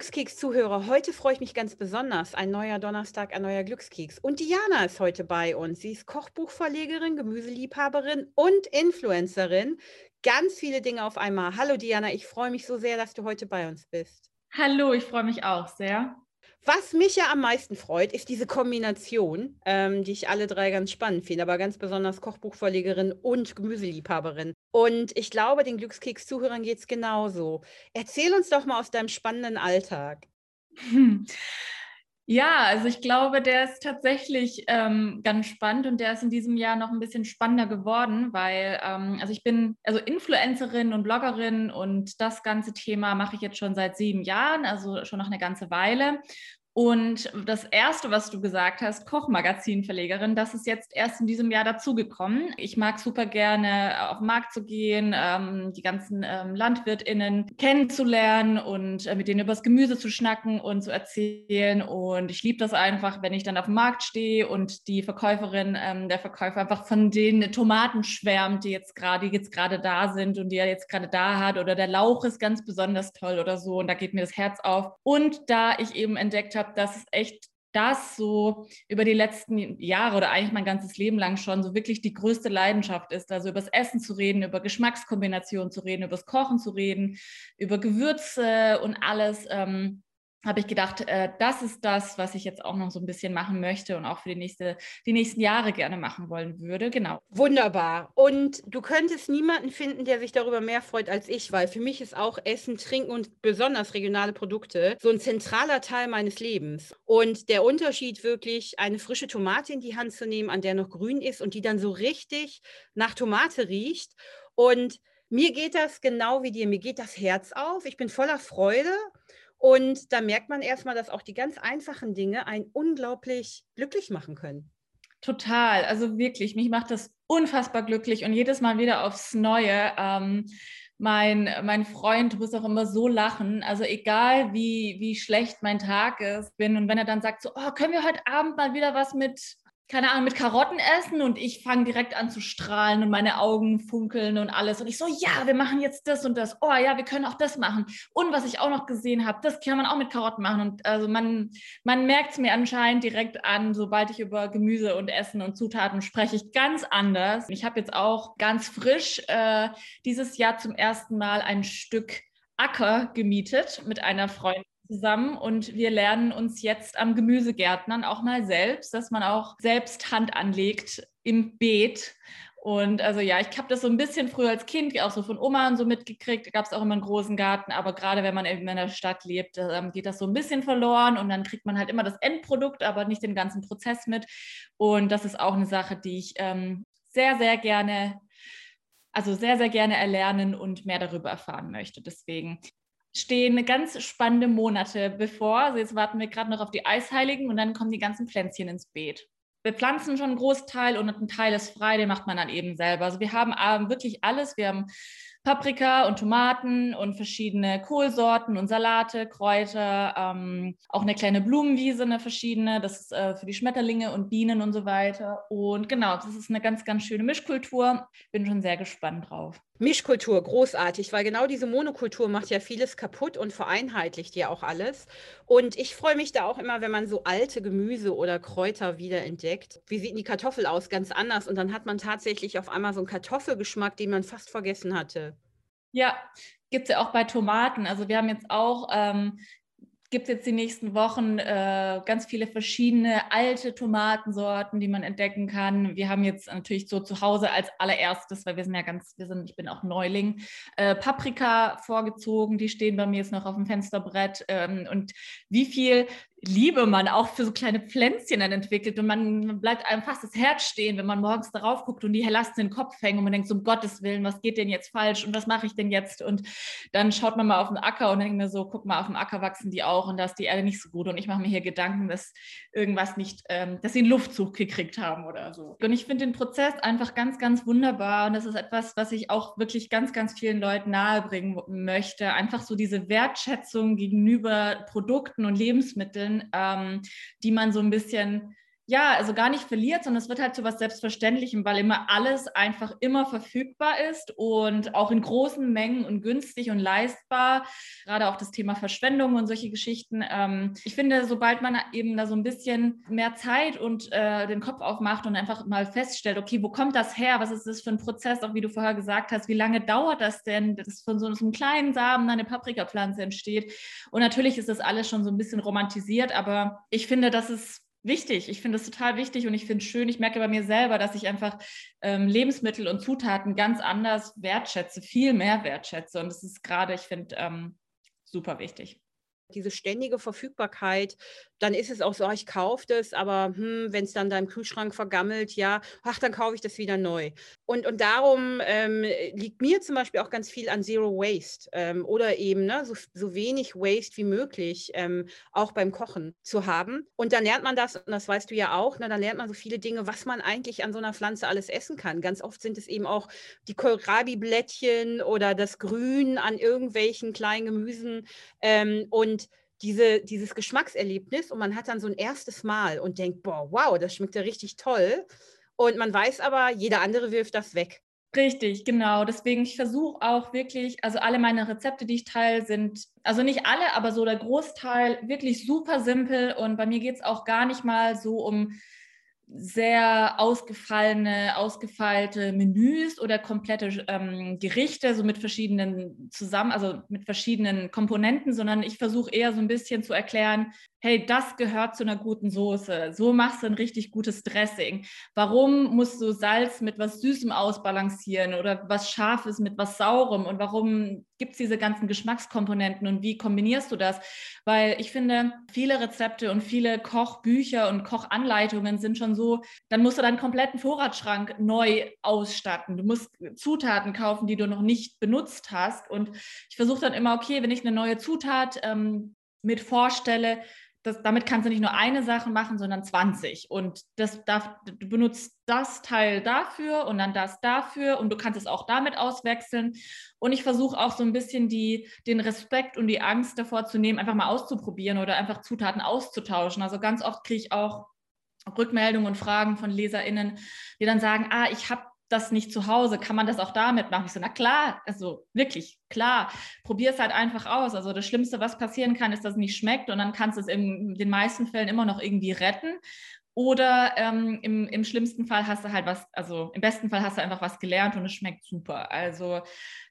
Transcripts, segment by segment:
Glückskeks-Zuhörer, heute freue ich mich ganz besonders. Ein neuer Donnerstag, ein neuer Glückskeks. Und Diana ist heute bei uns. Sie ist Kochbuchverlegerin, Gemüseliebhaberin und Influencerin. Ganz viele Dinge auf einmal. Hallo Diana, ich freue mich so sehr, dass du heute bei uns bist. Hallo, ich freue mich auch sehr. Was mich ja am meisten freut, ist diese Kombination, ähm, die ich alle drei ganz spannend finde, aber ganz besonders Kochbuchverlegerin und Gemüseliebhaberin. Und ich glaube, den Glückskeks-Zuhörern geht es genauso. Erzähl uns doch mal aus deinem spannenden Alltag. Hm. Ja, also ich glaube, der ist tatsächlich ähm, ganz spannend und der ist in diesem Jahr noch ein bisschen spannender geworden, weil ähm, also ich bin also Influencerin und Bloggerin und das ganze Thema mache ich jetzt schon seit sieben Jahren, also schon noch eine ganze Weile. Und das Erste, was du gesagt hast, Kochmagazinverlegerin, das ist jetzt erst in diesem Jahr dazugekommen. Ich mag super gerne auf den Markt zu gehen, ähm, die ganzen ähm, LandwirtInnen kennenzulernen und äh, mit denen über das Gemüse zu schnacken und zu erzählen. Und ich liebe das einfach, wenn ich dann auf dem Markt stehe und die Verkäuferin, ähm, der Verkäufer einfach von den Tomaten schwärmt, die jetzt gerade, die jetzt gerade da sind und die er jetzt gerade da hat. Oder der Lauch ist ganz besonders toll oder so. Und da geht mir das Herz auf. Und da ich eben entdeckt habe, habe, dass es echt das so über die letzten Jahre oder eigentlich mein ganzes Leben lang schon so wirklich die größte Leidenschaft ist. Also über das Essen zu reden, über Geschmackskombinationen zu reden, über das Kochen zu reden, über Gewürze und alles. Ähm, habe ich gedacht, äh, das ist das, was ich jetzt auch noch so ein bisschen machen möchte und auch für die, nächste, die nächsten Jahre gerne machen wollen würde. Genau. Wunderbar. Und du könntest niemanden finden, der sich darüber mehr freut als ich, weil für mich ist auch Essen, Trinken und besonders regionale Produkte so ein zentraler Teil meines Lebens. Und der Unterschied wirklich, eine frische Tomate in die Hand zu nehmen, an der noch grün ist und die dann so richtig nach Tomate riecht. Und mir geht das genau wie dir. Mir geht das Herz auf. Ich bin voller Freude und da merkt man erstmal, dass auch die ganz einfachen Dinge einen unglaublich glücklich machen können. Total, also wirklich, mich macht das unfassbar glücklich und jedes Mal wieder aufs Neue. Ähm, mein, mein Freund muss auch immer so lachen. Also egal wie, wie schlecht mein Tag ist, bin und wenn er dann sagt so, oh, können wir heute Abend mal wieder was mit keine Ahnung, mit Karotten essen und ich fange direkt an zu strahlen und meine Augen funkeln und alles. Und ich so, ja, wir machen jetzt das und das. Oh ja, wir können auch das machen. Und was ich auch noch gesehen habe, das kann man auch mit Karotten machen. Und also man, man merkt es mir anscheinend direkt an, sobald ich über Gemüse und Essen und Zutaten spreche, ich ganz anders. Ich habe jetzt auch ganz frisch äh, dieses Jahr zum ersten Mal ein Stück Acker gemietet mit einer Freundin zusammen und wir lernen uns jetzt am Gemüsegärtnern auch mal selbst, dass man auch selbst Hand anlegt im Beet. Und also ja, ich habe das so ein bisschen früher als Kind auch so von Oma und so mitgekriegt. Gab es auch immer einen großen Garten, aber gerade wenn man eben in der Stadt lebt, ähm, geht das so ein bisschen verloren und dann kriegt man halt immer das Endprodukt, aber nicht den ganzen Prozess mit. Und das ist auch eine Sache, die ich ähm, sehr, sehr gerne also sehr, sehr gerne erlernen und mehr darüber erfahren möchte. Deswegen stehen ganz spannende Monate bevor. Also jetzt warten wir gerade noch auf die Eisheiligen und dann kommen die ganzen Pflänzchen ins Beet. Wir pflanzen schon einen Großteil und ein Teil ist frei, den macht man dann eben selber. Also wir haben wirklich alles. Wir haben Paprika und Tomaten und verschiedene Kohlsorten und Salate, Kräuter, ähm, auch eine kleine Blumenwiese, eine verschiedene, das ist äh, für die Schmetterlinge und Bienen und so weiter. Und genau, das ist eine ganz, ganz schöne Mischkultur. Bin schon sehr gespannt drauf. Mischkultur, großartig, weil genau diese Monokultur macht ja vieles kaputt und vereinheitlicht ja auch alles. Und ich freue mich da auch immer, wenn man so alte Gemüse oder Kräuter wiederentdeckt. Wie sieht die Kartoffel aus? Ganz anders. Und dann hat man tatsächlich auf einmal so einen Kartoffelgeschmack, den man fast vergessen hatte. Ja, gibt es ja auch bei Tomaten. Also wir haben jetzt auch ähm, gibt es jetzt die nächsten Wochen äh, ganz viele verschiedene alte Tomatensorten, die man entdecken kann. Wir haben jetzt natürlich so zu Hause als allererstes, weil wir sind ja ganz, wir sind, ich bin auch Neuling, äh, Paprika vorgezogen, die stehen bei mir jetzt noch auf dem Fensterbrett. Ähm, und wie viel Liebe man auch für so kleine Pflänzchen dann entwickelt und man bleibt einem fast das Herz stehen, wenn man morgens darauf guckt und die Lasten in den Kopf hängen und man denkt, so, um Gottes Willen, was geht denn jetzt falsch und was mache ich denn jetzt? Und dann schaut man mal auf den Acker und denkt mir so, guck mal, auf dem Acker wachsen die auch und da ist die Erde nicht so gut und ich mache mir hier Gedanken, dass irgendwas nicht, ähm, dass sie einen Luftzug gekriegt haben oder so. Und ich finde den Prozess einfach ganz, ganz wunderbar und das ist etwas, was ich auch wirklich ganz, ganz vielen Leuten nahebringen möchte. Einfach so diese Wertschätzung gegenüber Produkten und Lebensmitteln Ähm, die man so ein bisschen ja, also gar nicht verliert, sondern es wird halt zu was Selbstverständlichem, weil immer alles einfach immer verfügbar ist und auch in großen Mengen und günstig und leistbar. Gerade auch das Thema Verschwendung und solche Geschichten. Ähm, ich finde, sobald man eben da so ein bisschen mehr Zeit und äh, den Kopf aufmacht und einfach mal feststellt, okay, wo kommt das her? Was ist das für ein Prozess? Auch wie du vorher gesagt hast, wie lange dauert das denn, dass von so, so einem kleinen Samen eine Paprikapflanze entsteht? Und natürlich ist das alles schon so ein bisschen romantisiert, aber ich finde, dass es wichtig. Ich finde es total wichtig und ich finde es schön. Ich merke bei mir selber, dass ich einfach ähm, Lebensmittel und Zutaten ganz anders wertschätze, viel mehr wertschätze. Und das ist gerade, ich finde, ähm, super wichtig diese ständige Verfügbarkeit, dann ist es auch so, ah, ich kaufe das, aber hm, wenn es dann da im Kühlschrank vergammelt, ja, ach, dann kaufe ich das wieder neu. Und, und darum ähm, liegt mir zum Beispiel auch ganz viel an Zero Waste ähm, oder eben ne, so, so wenig Waste wie möglich ähm, auch beim Kochen zu haben. Und dann lernt man das, und das weißt du ja auch, ne, dann lernt man so viele Dinge, was man eigentlich an so einer Pflanze alles essen kann. Ganz oft sind es eben auch die Kohlrabi-Blättchen oder das Grün an irgendwelchen kleinen Gemüsen. Ähm, und diese, dieses Geschmackserlebnis und man hat dann so ein erstes Mal und denkt, boah, wow, das schmeckt ja richtig toll. Und man weiß aber, jeder andere wirft das weg. Richtig, genau. Deswegen, ich versuche auch wirklich, also alle meine Rezepte, die ich teile, sind, also nicht alle, aber so der Großteil wirklich super simpel. Und bei mir geht es auch gar nicht mal so um sehr ausgefallene, ausgefeilte Menüs oder komplette ähm, Gerichte, so mit verschiedenen zusammen, also mit verschiedenen Komponenten, sondern ich versuche eher so ein bisschen zu erklären, hey, das gehört zu einer guten Soße. So machst du ein richtig gutes Dressing. Warum musst du Salz mit was Süßem ausbalancieren oder was Scharfes mit was Saurem? Und warum gibt es diese ganzen Geschmackskomponenten und wie kombinierst du das? Weil ich finde, viele Rezepte und viele Kochbücher und Kochanleitungen sind schon so, dann musst du deinen kompletten Vorratsschrank neu ausstatten. Du musst Zutaten kaufen, die du noch nicht benutzt hast. Und ich versuche dann immer, okay, wenn ich eine neue Zutat ähm, mit vorstelle, das, damit kannst du nicht nur eine Sache machen, sondern 20. Und das darf, du benutzt das Teil dafür und dann das dafür und du kannst es auch damit auswechseln. Und ich versuche auch so ein bisschen die, den Respekt und die Angst davor zu nehmen, einfach mal auszuprobieren oder einfach Zutaten auszutauschen. Also ganz oft kriege ich auch Rückmeldungen und Fragen von LeserInnen, die dann sagen, ah, ich habe das nicht zu Hause, kann man das auch damit machen? Ich so, na klar, also wirklich, klar, probier es halt einfach aus. Also das Schlimmste, was passieren kann, ist, dass es nicht schmeckt und dann kannst du es in den meisten Fällen immer noch irgendwie retten. Oder ähm, im, im schlimmsten Fall hast du halt was, also im besten Fall hast du einfach was gelernt und es schmeckt super. Also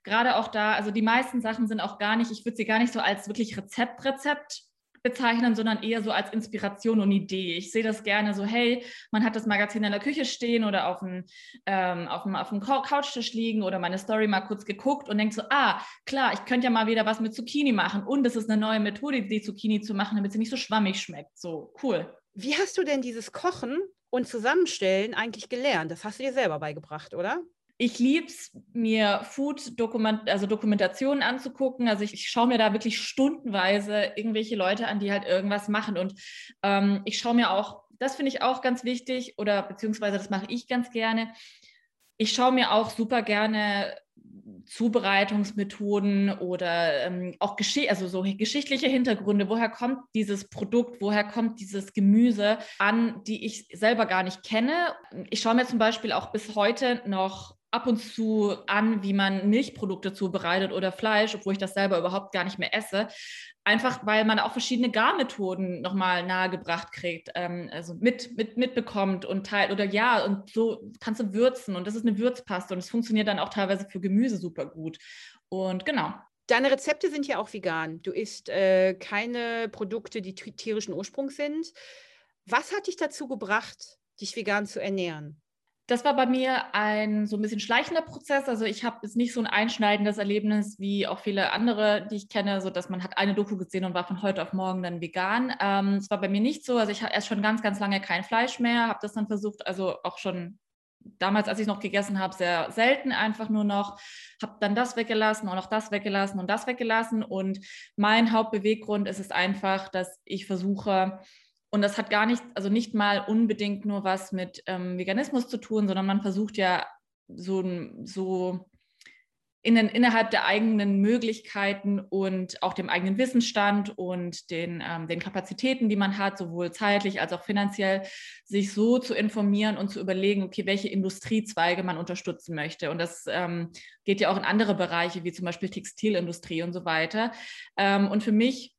gerade auch da, also die meisten Sachen sind auch gar nicht, ich würde sie gar nicht so als wirklich Rezept, Rezept bezeichnen, sondern eher so als Inspiration und Idee. Ich sehe das gerne so, hey, man hat das Magazin in der Küche stehen oder auf dem, ähm, auf dem, auf dem Couchtisch liegen oder meine Story mal kurz geguckt und denkt so, ah, klar, ich könnte ja mal wieder was mit Zucchini machen und es ist eine neue Methode, die Zucchini zu machen, damit sie nicht so schwammig schmeckt. So, cool. Wie hast du denn dieses Kochen und Zusammenstellen eigentlich gelernt? Das hast du dir selber beigebracht, oder? Ich liebe es, mir Food-Dokument, also Dokumentationen anzugucken. Also ich, ich schaue mir da wirklich stundenweise irgendwelche Leute an, die halt irgendwas machen. Und ähm, ich schaue mir auch, das finde ich auch ganz wichtig, oder beziehungsweise das mache ich ganz gerne. Ich schaue mir auch super gerne Zubereitungsmethoden oder ähm, auch Gesch also so geschichtliche Hintergründe. Woher kommt dieses Produkt? Woher kommt dieses Gemüse an, die ich selber gar nicht kenne? Ich schaue mir zum Beispiel auch bis heute noch ab und zu an, wie man Milchprodukte zubereitet oder Fleisch, obwohl ich das selber überhaupt gar nicht mehr esse. Einfach weil man auch verschiedene Garmethoden nochmal nahegebracht kriegt, ähm, also mit, mit, mitbekommt und teilt oder ja, und so kannst du würzen und das ist eine Würzpaste und es funktioniert dann auch teilweise für Gemüse super gut. Und genau. Deine Rezepte sind ja auch vegan. Du isst äh, keine Produkte, die tierischen Ursprungs sind. Was hat dich dazu gebracht, dich vegan zu ernähren? Das war bei mir ein so ein bisschen schleichender Prozess. Also ich habe jetzt nicht so ein einschneidendes Erlebnis wie auch viele andere, die ich kenne, so dass man hat eine Doku gesehen und war von heute auf morgen dann vegan. Ähm, das war bei mir nicht so. Also ich habe erst schon ganz, ganz lange kein Fleisch mehr, habe das dann versucht, also auch schon damals, als ich noch gegessen habe, sehr selten einfach nur noch, habe dann das weggelassen und auch das weggelassen und das weggelassen. Und mein Hauptbeweggrund ist es einfach, dass ich versuche, und das hat gar nicht, also nicht mal unbedingt nur was mit ähm, Veganismus zu tun, sondern man versucht ja so, so in, innerhalb der eigenen Möglichkeiten und auch dem eigenen Wissensstand und den, ähm, den Kapazitäten, die man hat, sowohl zeitlich als auch finanziell, sich so zu informieren und zu überlegen, okay, welche Industriezweige man unterstützen möchte. Und das ähm, geht ja auch in andere Bereiche, wie zum Beispiel Textilindustrie und so weiter. Ähm, und für mich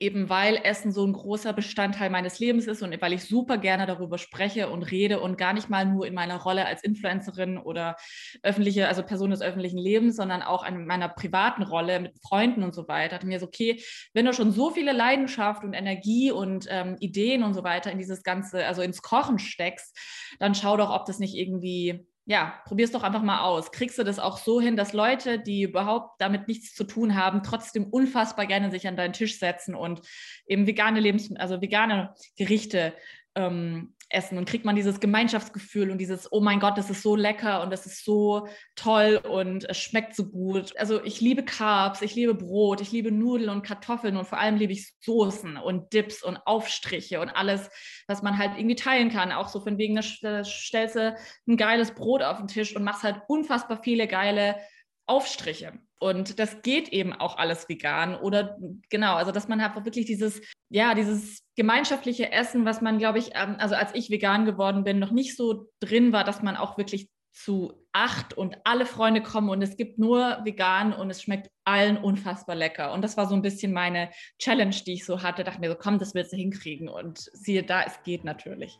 eben weil Essen so ein großer Bestandteil meines Lebens ist und weil ich super gerne darüber spreche und rede und gar nicht mal nur in meiner Rolle als Influencerin oder öffentliche, also Person des öffentlichen Lebens, sondern auch in meiner privaten Rolle mit Freunden und so weiter, hatte mir so, okay, wenn du schon so viele Leidenschaft und Energie und ähm, Ideen und so weiter in dieses Ganze, also ins Kochen steckst, dann schau doch, ob das nicht irgendwie ja, probier es doch einfach mal aus. Kriegst du das auch so hin, dass Leute, die überhaupt damit nichts zu tun haben, trotzdem unfassbar gerne sich an deinen Tisch setzen und eben vegane Lebensmittel, also vegane Gerichte ähm, essen und kriegt man dieses Gemeinschaftsgefühl und dieses, oh mein Gott, das ist so lecker und das ist so toll und es schmeckt so gut. Also ich liebe Carbs, ich liebe Brot, ich liebe Nudeln und Kartoffeln und vor allem liebe ich Soßen und Dips und Aufstriche und alles, was man halt irgendwie teilen kann. Auch so von wegen, da stellst du ein geiles Brot auf den Tisch und machst halt unfassbar viele geile Aufstriche. Und das geht eben auch alles vegan. Oder genau, also dass man halt wirklich dieses, ja, dieses gemeinschaftliche Essen, was man, glaube ich, ähm, also als ich vegan geworden bin, noch nicht so drin war, dass man auch wirklich zu acht und alle Freunde kommen und es gibt nur vegan und es schmeckt allen unfassbar lecker. Und das war so ein bisschen meine Challenge, die ich so hatte. Dachte mir so, komm, das willst du hinkriegen. Und siehe da, es geht natürlich.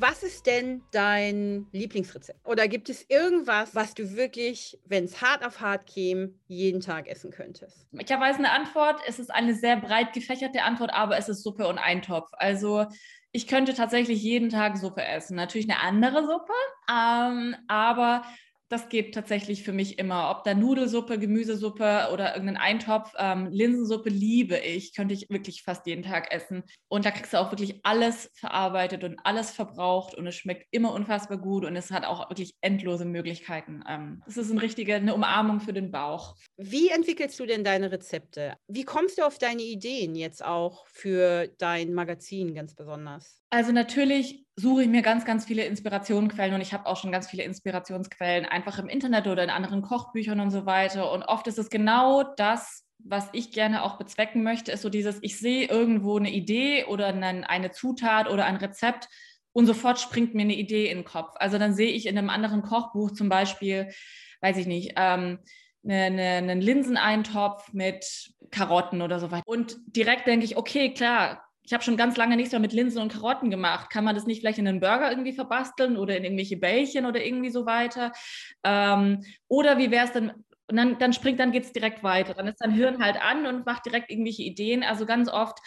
Was ist denn dein Lieblingsrezept? Oder gibt es irgendwas, was du wirklich, wenn es hart auf hart käme, jeden Tag essen könntest? Ich habe eine Antwort. Es ist eine sehr breit gefächerte Antwort, aber es ist Suppe und Eintopf. Also ich könnte tatsächlich jeden Tag Suppe essen. Natürlich eine andere Suppe, ähm, aber das geht tatsächlich für mich immer. Ob da Nudelsuppe, Gemüsesuppe oder irgendein Eintopf, ähm, Linsensuppe liebe ich, könnte ich wirklich fast jeden Tag essen. Und da kriegst du auch wirklich alles verarbeitet und alles verbraucht und es schmeckt immer unfassbar gut und es hat auch wirklich endlose Möglichkeiten. Ähm, es ist eine richtige eine Umarmung für den Bauch. Wie entwickelst du denn deine Rezepte? Wie kommst du auf deine Ideen jetzt auch für dein Magazin ganz besonders? Also natürlich suche ich mir ganz, ganz viele Inspirationsquellen und ich habe auch schon ganz viele Inspirationsquellen einfach im Internet oder in anderen Kochbüchern und so weiter. Und oft ist es genau das, was ich gerne auch bezwecken möchte, ist so dieses, ich sehe irgendwo eine Idee oder eine Zutat oder ein Rezept und sofort springt mir eine Idee in den Kopf. Also dann sehe ich in einem anderen Kochbuch zum Beispiel, weiß ich nicht, ähm, eine, eine, einen Linseneintopf mit Karotten oder so weiter. Und direkt denke ich, okay, klar, ich habe schon ganz lange nichts mehr mit Linsen und Karotten gemacht. Kann man das nicht vielleicht in einen Burger irgendwie verbasteln oder in irgendwelche Bällchen oder irgendwie so weiter? Ähm, oder wie wäre es denn, und dann, dann springt, dann geht es direkt weiter. Dann ist dein Hirn halt an und macht direkt irgendwelche Ideen. Also ganz oft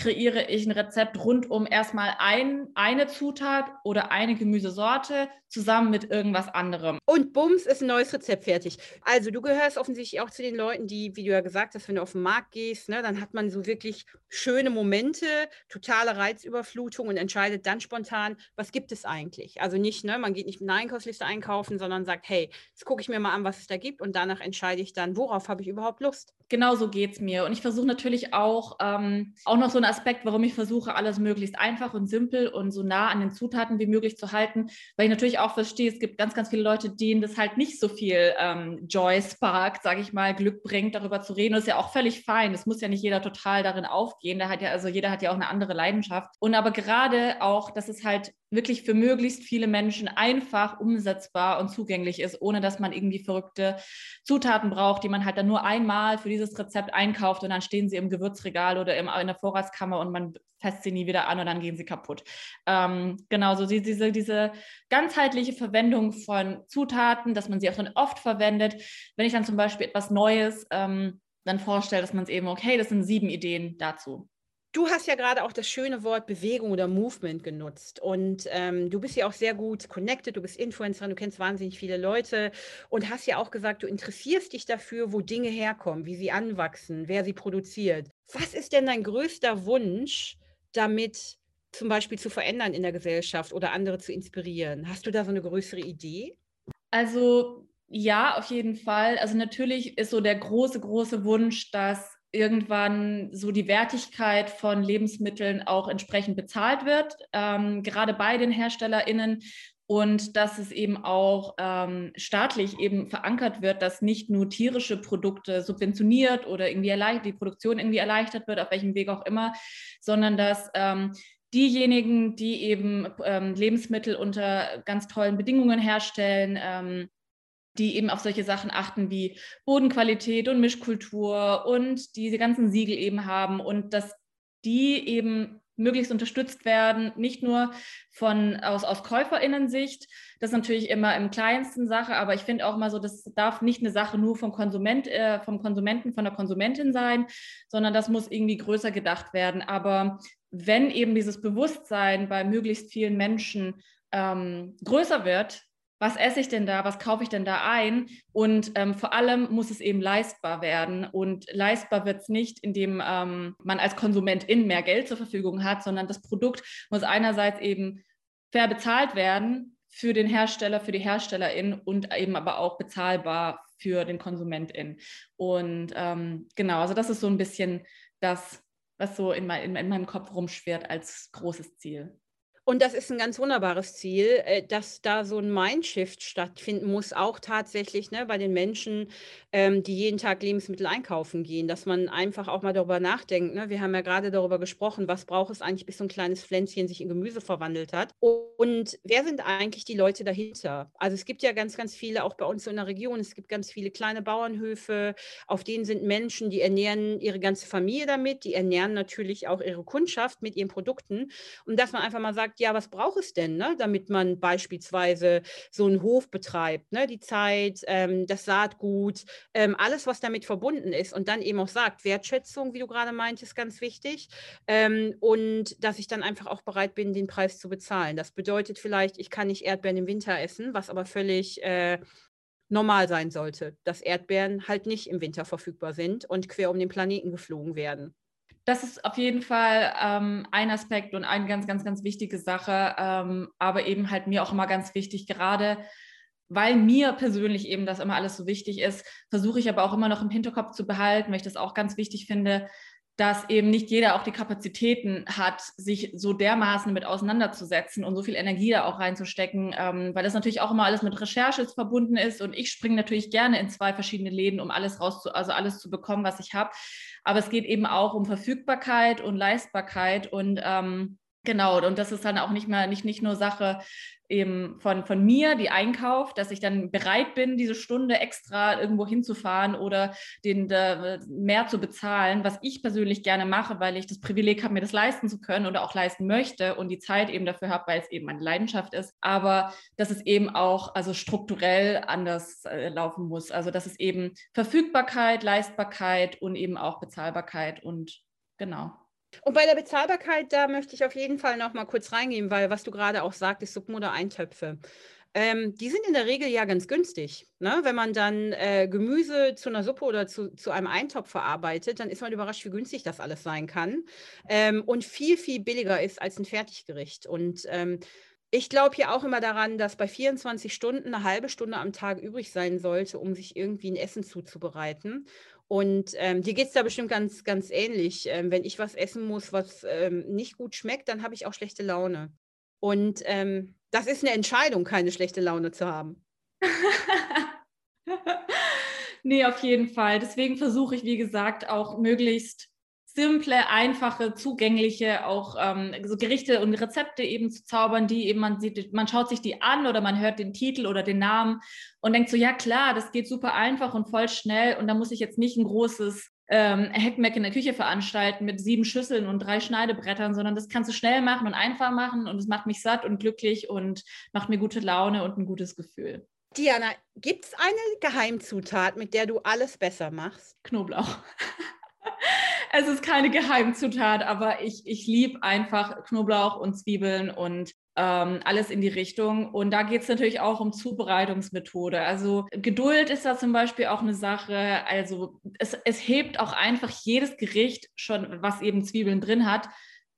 kreiere ich ein Rezept rund um erstmal ein, eine Zutat oder eine Gemüsesorte zusammen mit irgendwas anderem. Und bums ist ein neues Rezept fertig. Also du gehörst offensichtlich auch zu den Leuten, die, wie du ja gesagt hast, wenn du auf den Markt gehst, ne, dann hat man so wirklich schöne Momente, totale Reizüberflutung und entscheidet dann spontan, was gibt es eigentlich? Also nicht, ne, man geht nicht mit einer Einkaufsliste einkaufen, sondern sagt, hey, jetzt gucke ich mir mal an, was es da gibt und danach entscheide ich dann, worauf habe ich überhaupt Lust. Genau so geht es mir. Und ich versuche natürlich auch, ähm, auch noch so ein Aspekt, warum ich versuche, alles möglichst einfach und simpel und so nah an den Zutaten wie möglich zu halten, weil ich natürlich auch verstehe, es gibt ganz, ganz viele Leute, denen das halt nicht so viel ähm, Joy sparkt, sage ich mal, Glück bringt, darüber zu reden. Das ist ja auch völlig fein. Es muss ja nicht jeder total darin aufgehen. Da hat ja, also jeder hat ja auch eine andere Leidenschaft. Und aber gerade auch, dass es halt wirklich für möglichst viele Menschen einfach umsetzbar und zugänglich ist, ohne dass man irgendwie verrückte Zutaten braucht, die man halt dann nur einmal für dieses Rezept einkauft und dann stehen sie im Gewürzregal oder in der Vorratskammer und man fässt sie nie wieder an und dann gehen sie kaputt. Ähm, genau, so diese, diese ganzheitliche Verwendung von Zutaten, dass man sie auch dann oft verwendet. Wenn ich dann zum Beispiel etwas Neues ähm, dann vorstelle, dass man es eben, okay, das sind sieben Ideen dazu. Du hast ja gerade auch das schöne Wort Bewegung oder Movement genutzt und ähm, du bist ja auch sehr gut connected, du bist Influencerin, du kennst wahnsinnig viele Leute und hast ja auch gesagt, du interessierst dich dafür, wo Dinge herkommen, wie sie anwachsen, wer sie produziert. Was ist denn dein größter Wunsch, damit zum Beispiel zu verändern in der Gesellschaft oder andere zu inspirieren? Hast du da so eine größere Idee? Also ja, auf jeden Fall. Also natürlich ist so der große, große Wunsch, dass irgendwann so die Wertigkeit von Lebensmitteln auch entsprechend bezahlt wird, ähm, gerade bei den HerstellerInnen. Und dass es eben auch ähm, staatlich eben verankert wird, dass nicht nur tierische Produkte subventioniert oder irgendwie die Produktion irgendwie erleichtert wird, auf welchem Weg auch immer, sondern dass ähm, diejenigen, die eben ähm, Lebensmittel unter ganz tollen Bedingungen herstellen, ähm, die eben auf solche Sachen achten wie Bodenqualität und Mischkultur und diese ganzen Siegel eben haben und dass die eben möglichst unterstützt werden, nicht nur von aus, aus KäuferInnen-Sicht, das ist natürlich immer im kleinsten Sache, aber ich finde auch mal so, das darf nicht eine Sache nur vom Konsument, äh, vom Konsumenten, von der Konsumentin sein, sondern das muss irgendwie größer gedacht werden. Aber wenn eben dieses Bewusstsein bei möglichst vielen Menschen ähm, größer wird, was esse ich denn da, was kaufe ich denn da ein? Und ähm, vor allem muss es eben leistbar werden. Und leistbar wird es nicht, indem ähm, man als Konsumentin mehr Geld zur Verfügung hat, sondern das Produkt muss einerseits eben fair bezahlt werden für den Hersteller, für die Herstellerin und eben aber auch bezahlbar für den Konsumentin. Und ähm, genau, also das ist so ein bisschen das, was so in, mein, in, in meinem Kopf rumschwirrt als großes Ziel. Und das ist ein ganz wunderbares Ziel, äh, dass da so ein Mindshift stattfinden muss, auch tatsächlich ne, bei den Menschen, ähm, die jeden Tag Lebensmittel einkaufen gehen, dass man einfach auch mal darüber nachdenkt. Ne? Wir haben ja gerade darüber gesprochen, was braucht es eigentlich, bis so ein kleines Pflänzchen sich in Gemüse verwandelt hat. Und wer sind eigentlich die Leute dahinter? Also es gibt ja ganz, ganz viele, auch bei uns in der Region, es gibt ganz viele kleine Bauernhöfe, auf denen sind Menschen, die ernähren ihre ganze Familie damit, die ernähren natürlich auch ihre Kundschaft mit ihren Produkten. Und dass man einfach mal sagt, ja, was braucht es denn, ne, damit man beispielsweise so einen Hof betreibt, ne, die Zeit, ähm, das Saatgut, ähm, alles, was damit verbunden ist und dann eben auch sagt, Wertschätzung, wie du gerade meintest, ganz wichtig ähm, und dass ich dann einfach auch bereit bin, den Preis zu bezahlen. Das bedeutet vielleicht, ich kann nicht Erdbeeren im Winter essen, was aber völlig äh, normal sein sollte, dass Erdbeeren halt nicht im Winter verfügbar sind und quer um den Planeten geflogen werden das ist auf jeden Fall ähm, ein Aspekt und eine ganz, ganz, ganz wichtige Sache, ähm, aber eben halt mir auch immer ganz wichtig, gerade weil mir persönlich eben das immer alles so wichtig ist, versuche ich aber auch immer noch im Hinterkopf zu behalten, weil ich das auch ganz wichtig finde, dass eben nicht jeder auch die Kapazitäten hat, sich so dermaßen mit auseinanderzusetzen und so viel Energie da auch reinzustecken, ähm, weil das natürlich auch immer alles mit Recherche verbunden ist und ich springe natürlich gerne in zwei verschiedene Läden, um alles rauszu, also alles zu bekommen, was ich habe. Aber es geht eben auch um Verfügbarkeit und Leistbarkeit und ähm, Genau, und das ist dann auch nicht mehr nicht, nicht nur Sache eben von, von mir, die einkauft, dass ich dann bereit bin, diese Stunde extra irgendwo hinzufahren oder den äh, mehr zu bezahlen, was ich persönlich gerne mache, weil ich das Privileg habe, mir das leisten zu können oder auch leisten möchte und die Zeit eben dafür habe, weil es eben meine Leidenschaft ist. Aber dass es eben auch also strukturell anders äh, laufen muss. Also dass es eben Verfügbarkeit, Leistbarkeit und eben auch Bezahlbarkeit und genau. Und bei der Bezahlbarkeit, da möchte ich auf jeden Fall noch mal kurz reingehen, weil was du gerade auch sagtest, Suppen oder Eintöpfe. Ähm, die sind in der Regel ja ganz günstig. Ne? Wenn man dann äh, Gemüse zu einer Suppe oder zu, zu einem Eintopf verarbeitet, dann ist man überrascht, wie günstig das alles sein kann. Ähm, und viel, viel billiger ist als ein Fertiggericht. Und ähm, ich glaube hier auch immer daran, dass bei 24 Stunden eine halbe Stunde am Tag übrig sein sollte, um sich irgendwie ein Essen zuzubereiten. Und ähm, dir geht es da bestimmt ganz, ganz ähnlich. Ähm, wenn ich was essen muss, was ähm, nicht gut schmeckt, dann habe ich auch schlechte Laune. Und ähm, das ist eine Entscheidung, keine schlechte Laune zu haben. nee, auf jeden Fall. Deswegen versuche ich, wie gesagt, auch möglichst simple, einfache, zugängliche auch ähm, so Gerichte und Rezepte eben zu zaubern, die eben man sieht, man schaut sich die an oder man hört den Titel oder den Namen und denkt so, ja klar, das geht super einfach und voll schnell und da muss ich jetzt nicht ein großes ähm, Heckmeck in der Küche veranstalten mit sieben Schüsseln und drei Schneidebrettern, sondern das kannst du schnell machen und einfach machen und es macht mich satt und glücklich und macht mir gute Laune und ein gutes Gefühl. Diana, gibt es eine Geheimzutat, mit der du alles besser machst? Knoblauch. es ist keine Geheimzutat, aber ich, ich liebe einfach Knoblauch und Zwiebeln und ähm, alles in die Richtung. Und da geht es natürlich auch um Zubereitungsmethode. Also Geduld ist da zum Beispiel auch eine Sache. Also es, es hebt auch einfach jedes Gericht schon, was eben Zwiebeln drin hat,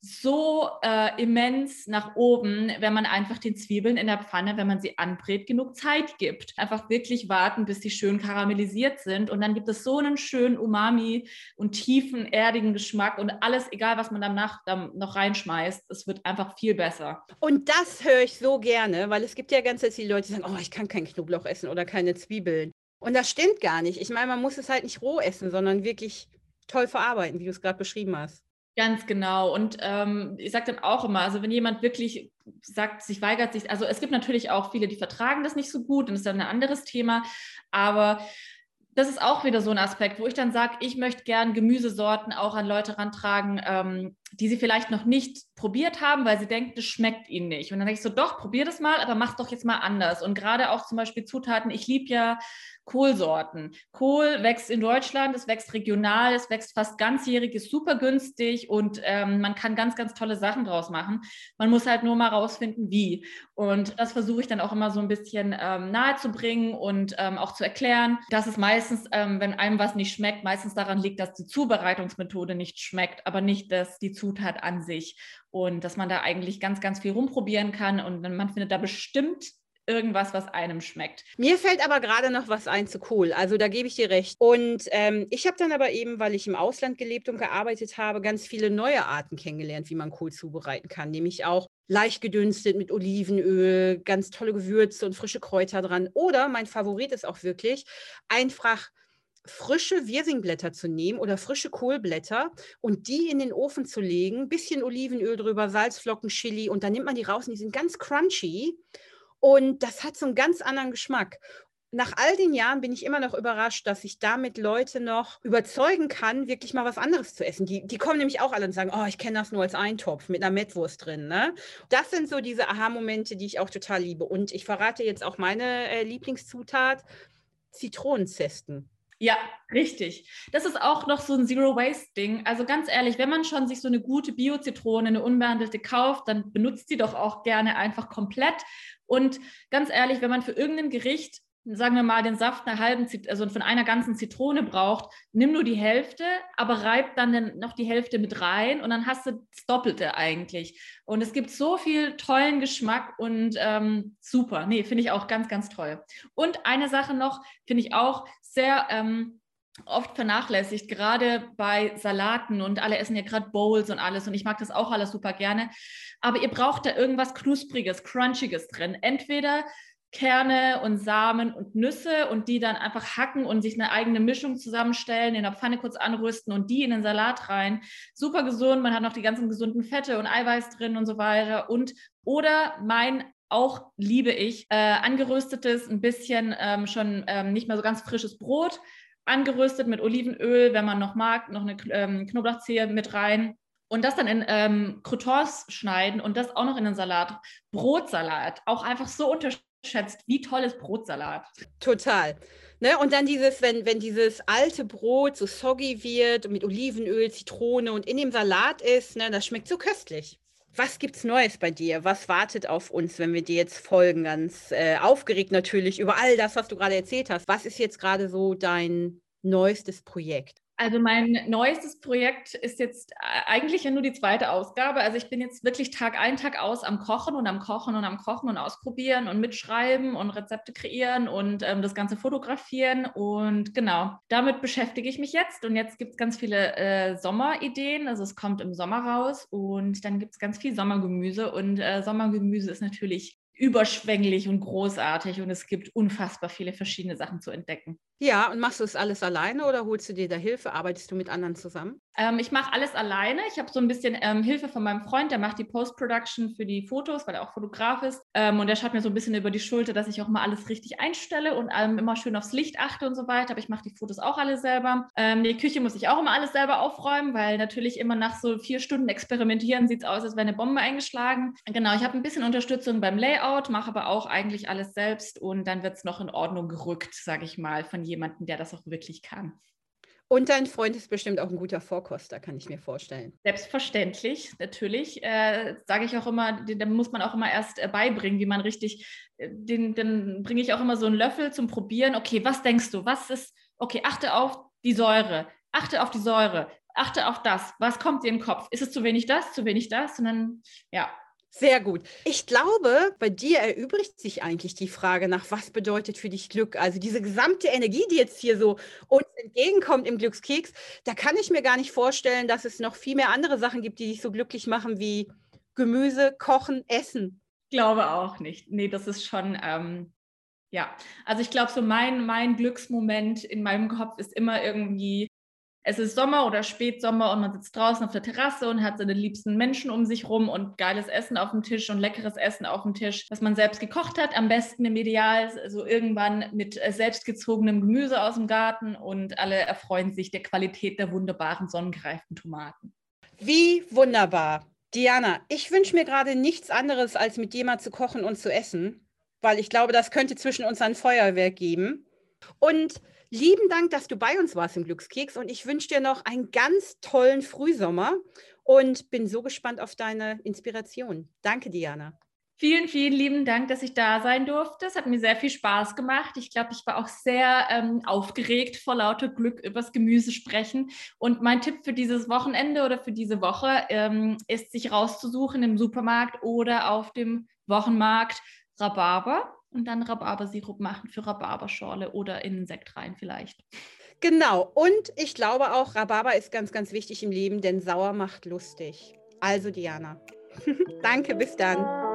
so äh, immens nach oben, wenn man einfach den Zwiebeln in der Pfanne, wenn man sie anbrät, genug Zeit gibt. Einfach wirklich warten, bis sie schön karamellisiert sind. Und dann gibt es so einen schönen Umami und tiefen, erdigen Geschmack und alles, egal was man danach dann noch reinschmeißt, es wird einfach viel besser. Und das höre ich so gerne, weil es gibt ja ganz viele Leute, die sagen, oh, ich kann kein Knoblauch essen oder keine Zwiebeln. Und das stimmt gar nicht. Ich meine, man muss es halt nicht roh essen, sondern wirklich toll verarbeiten, wie du es gerade beschrieben hast. Ganz genau. Und ähm, ich sage dann auch immer, also wenn jemand wirklich sagt, sich weigert sich, also es gibt natürlich auch viele, die vertragen das nicht so gut und ist dann ein anderes Thema, aber das ist auch wieder so ein Aspekt, wo ich dann sage, ich möchte gern Gemüsesorten auch an Leute rantragen, ähm, die sie vielleicht noch nicht probiert haben, weil sie denken, das schmeckt ihnen nicht. Und dann denke ich so, doch, probier das mal, aber mach doch jetzt mal anders. Und gerade auch zum Beispiel Zutaten, ich liebe ja Kohlsorten. Kohl wächst in Deutschland, es wächst regional, es wächst fast ganzjährig, ist super günstig und ähm, man kann ganz, ganz tolle Sachen draus machen. Man muss halt nur mal rausfinden, wie. Und das versuche ich dann auch immer so ein bisschen ähm, nahezubringen und ähm, auch zu erklären, dass es meistens, ähm, wenn einem was nicht schmeckt, meistens daran liegt, dass die Zubereitungsmethode nicht schmeckt, aber nicht, dass die Zutat an sich. Und dass man da eigentlich ganz, ganz viel rumprobieren kann und man findet da bestimmt irgendwas, was einem schmeckt. Mir fällt aber gerade noch was ein zu cool. Also da gebe ich dir recht. Und ähm, ich habe dann aber eben, weil ich im Ausland gelebt und gearbeitet habe, ganz viele neue Arten kennengelernt, wie man Kohl zubereiten kann. Nämlich auch leicht gedünstet mit Olivenöl, ganz tolle Gewürze und frische Kräuter dran. Oder mein Favorit ist auch wirklich einfach frische Wirsingblätter zu nehmen oder frische Kohlblätter und die in den Ofen zu legen, bisschen Olivenöl drüber, Salzflocken, Chili und dann nimmt man die raus und die sind ganz crunchy und das hat so einen ganz anderen Geschmack. Nach all den Jahren bin ich immer noch überrascht, dass ich damit Leute noch überzeugen kann, wirklich mal was anderes zu essen. Die, die kommen nämlich auch alle und sagen, oh, ich kenne das nur als Eintopf mit einer Mettwurst drin. Ne? Das sind so diese Aha-Momente, die ich auch total liebe. Und ich verrate jetzt auch meine äh, Lieblingszutat, Zitronenzesten. Ja, richtig. Das ist auch noch so ein Zero-Waste-Ding. Also ganz ehrlich, wenn man schon sich so eine gute Bio-Zitrone, eine unbehandelte kauft, dann benutzt die doch auch gerne einfach komplett. Und ganz ehrlich, wenn man für irgendein Gericht sagen wir mal, den Saft einer halben, also von einer ganzen Zitrone braucht, nimm nur die Hälfte, aber reib dann noch die Hälfte mit rein und dann hast du das Doppelte eigentlich. Und es gibt so viel tollen Geschmack und ähm, super. Nee, finde ich auch ganz, ganz toll. Und eine Sache noch, finde ich auch sehr ähm, oft vernachlässigt, gerade bei Salaten und alle essen ja gerade Bowls und alles und ich mag das auch alles super gerne. Aber ihr braucht da irgendwas Knuspriges, Crunchiges drin. Entweder Kerne und Samen und Nüsse und die dann einfach hacken und sich eine eigene Mischung zusammenstellen, in der Pfanne kurz anrüsten und die in den Salat rein. Super gesund, man hat noch die ganzen gesunden Fette und Eiweiß drin und so weiter. Und oder mein auch liebe ich äh, angeröstetes, ein bisschen ähm, schon ähm, nicht mehr so ganz frisches Brot, angeröstet mit Olivenöl, wenn man noch mag, noch eine ähm, Knoblauchzehe mit rein und das dann in ähm, Croutons schneiden und das auch noch in den Salat. Brotsalat, auch einfach so unterschiedlich schätzt, wie toll ist Brotsalat. Total. Ne? Und dann dieses, wenn, wenn dieses alte Brot so soggy wird mit Olivenöl, Zitrone und in dem Salat ist, ne, das schmeckt so köstlich. Was gibt's Neues bei dir? Was wartet auf uns, wenn wir dir jetzt folgen? Ganz äh, aufgeregt natürlich über all das, was du gerade erzählt hast. Was ist jetzt gerade so dein neuestes Projekt? Also mein neuestes Projekt ist jetzt äh, eigentlich ja nur die zweite Ausgabe. Also ich bin jetzt wirklich Tag ein, Tag aus am Kochen und am Kochen und am Kochen und ausprobieren und mitschreiben und Rezepte kreieren und ähm, das Ganze fotografieren. Und genau, damit beschäftige ich mich jetzt. Und jetzt gibt es ganz viele äh, Sommerideen. Also es kommt im Sommer raus und dann gibt es ganz viel Sommergemüse. Und äh, Sommergemüse ist natürlich überschwänglich und großartig und es gibt unfassbar viele verschiedene Sachen zu entdecken. Ja, und machst du es alles alleine oder holst du dir da Hilfe? Arbeitest du mit anderen zusammen? Ähm, ich mache alles alleine. Ich habe so ein bisschen ähm, Hilfe von meinem Freund, der macht die Post-Production für die Fotos, weil er auch Fotograf ist. Ähm, und der schaut mir so ein bisschen über die Schulter, dass ich auch mal alles richtig einstelle und immer schön aufs Licht achte und so weiter. Aber ich mache die Fotos auch alle selber. Ähm, die Küche muss ich auch immer alles selber aufräumen, weil natürlich immer nach so vier Stunden experimentieren sieht es aus, als wäre eine Bombe eingeschlagen. Genau, ich habe ein bisschen Unterstützung beim Layout, mache aber auch eigentlich alles selbst und dann wird es noch in Ordnung gerückt, sage ich mal, von jemandem, der das auch wirklich kann. Und dein Freund ist bestimmt auch ein guter Vorkoster, kann ich mir vorstellen. Selbstverständlich, natürlich. Äh, Sage ich auch immer, den, muss man auch immer erst äh, beibringen, wie man richtig, äh, den, den bringe ich auch immer so einen Löffel zum Probieren. Okay, was denkst du? Was ist, okay, achte auf die Säure. Achte auf die Säure. achte auf das. Was kommt dir in den Kopf? Ist es zu wenig das, zu wenig das? Und dann, ja, sehr gut. Ich glaube, bei dir erübrigt sich eigentlich die Frage nach, was bedeutet für dich Glück? Also diese gesamte Energie, die jetzt hier so uns entgegenkommt im Glückskeks, da kann ich mir gar nicht vorstellen, dass es noch viel mehr andere Sachen gibt, die dich so glücklich machen wie Gemüse, Kochen, Essen. Glaube auch nicht. Nee, das ist schon, ähm, ja. Also ich glaube, so mein, mein Glücksmoment in meinem Kopf ist immer irgendwie es ist Sommer oder Spätsommer und man sitzt draußen auf der Terrasse und hat seine liebsten Menschen um sich rum und geiles Essen auf dem Tisch und leckeres Essen auf dem Tisch, das man selbst gekocht hat. Am besten im Ideal so irgendwann mit äh, selbstgezogenem Gemüse aus dem Garten und alle erfreuen sich der Qualität der wunderbaren sonnengereiften Tomaten. Wie wunderbar. Diana, ich wünsche mir gerade nichts anderes, als mit mal zu kochen und zu essen, weil ich glaube, das könnte zwischen uns ein Feuerwerk geben. Und Lieben Dank, dass du bei uns warst im Glückskeks und ich wünsche dir noch einen ganz tollen Frühsommer und bin so gespannt auf deine Inspiration. Danke, Diana. Vielen, vielen lieben Dank, dass ich da sein durfte. Es hat mir sehr viel Spaß gemacht. Ich glaube, ich war auch sehr ähm, aufgeregt vor lauter Glück übers Gemüse sprechen. Und mein Tipp für dieses Wochenende oder für diese Woche ähm, ist, sich rauszusuchen im Supermarkt oder auf dem Wochenmarkt Rhabarber und dann Rhabarbersirup machen für Rhabarberschorle oder in Sekt rein vielleicht. Genau. Und ich glaube auch, Rhabarber ist ganz, ganz wichtig im Leben, denn sauer macht lustig. Also Diana. Danke, bis dann.